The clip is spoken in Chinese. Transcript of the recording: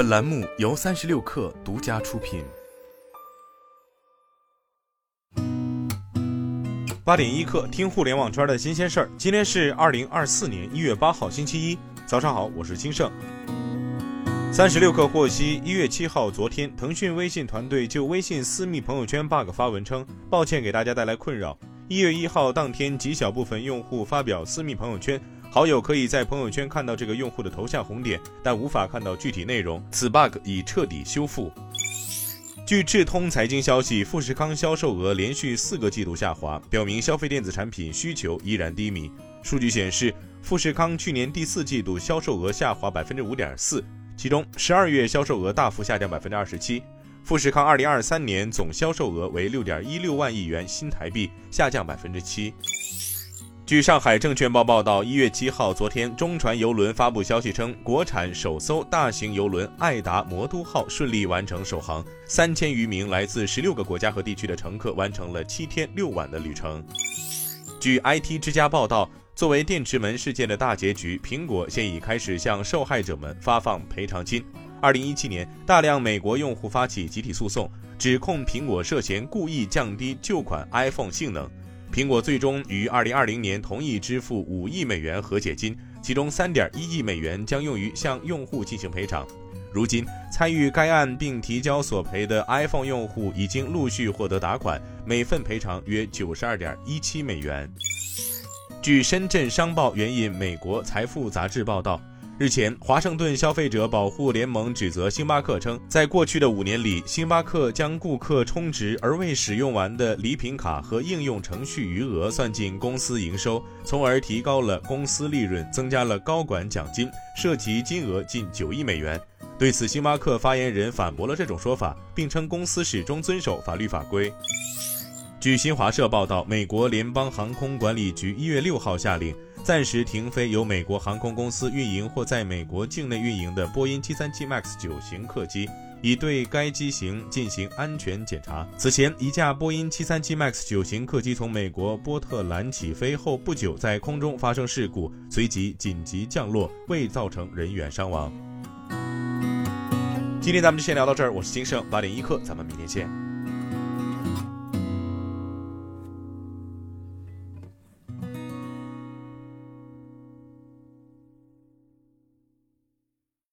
本栏目由三十六氪独家出品。八点一刻，听互联网圈的新鲜事儿。今天是二零二四年一月八号，星期一，早上好，我是金盛。三十六氪获悉，一月七号，昨天，腾讯微信团队就微信私密朋友圈 bug 发文称，抱歉给大家带来困扰。一月一号当天，极小部分用户发表私密朋友圈。好友可以在朋友圈看到这个用户的头像红点，但无法看到具体内容。此 bug 已彻底修复。据智通财经消息，富士康销售额连续四个季度下滑，表明消费电子产品需求依然低迷。数据显示，富士康去年第四季度销售额下滑百分之五点四，其中十二月销售额大幅下降百分之二十七。富士康二零二三年总销售额为六点一六万亿元新台币，下降百分之七。据上海证券报报道，一月七号，昨天，中船邮轮发布消息称，国产首艘大型邮轮“爱达魔都号”顺利完成首航，三千余名来自十六个国家和地区的乘客完成了七天六晚的旅程。据 IT 之家报道，作为电池门事件的大结局，苹果现已开始向受害者们发放赔偿金。二零一七年，大量美国用户发起集体诉讼，指控苹果涉嫌故意降低旧款 iPhone 性能。苹果最终于二零二零年同意支付五亿美元和解金，其中三点一亿美元将用于向用户进行赔偿。如今，参与该案并提交索赔的 iPhone 用户已经陆续获得打款，每份赔偿约九十二点一七美元。据深圳商报援引美国财富杂志报道。日前，华盛顿消费者保护联盟指责星巴克称，在过去的五年里，星巴克将顾客充值而未使用完的礼品卡和应用程序余额算进公司营收，从而提高了公司利润，增加了高管奖金，涉及金额近九亿美元。对此，星巴克发言人反驳了这种说法，并称公司始终遵守法律法规。据新华社报道，美国联邦航空管理局一月六号下令。暂时停飞由美国航空公司运营或在美国境内运营的波音737 MAX 九型客机，以对该机型进行安全检查。此前，一架波音737 MAX 九型客机从美国波特兰起飞后不久，在空中发生事故，随即紧急降落，未造成人员伤亡。今天咱们就先聊到这儿，我是金盛八点一刻，咱们明天见。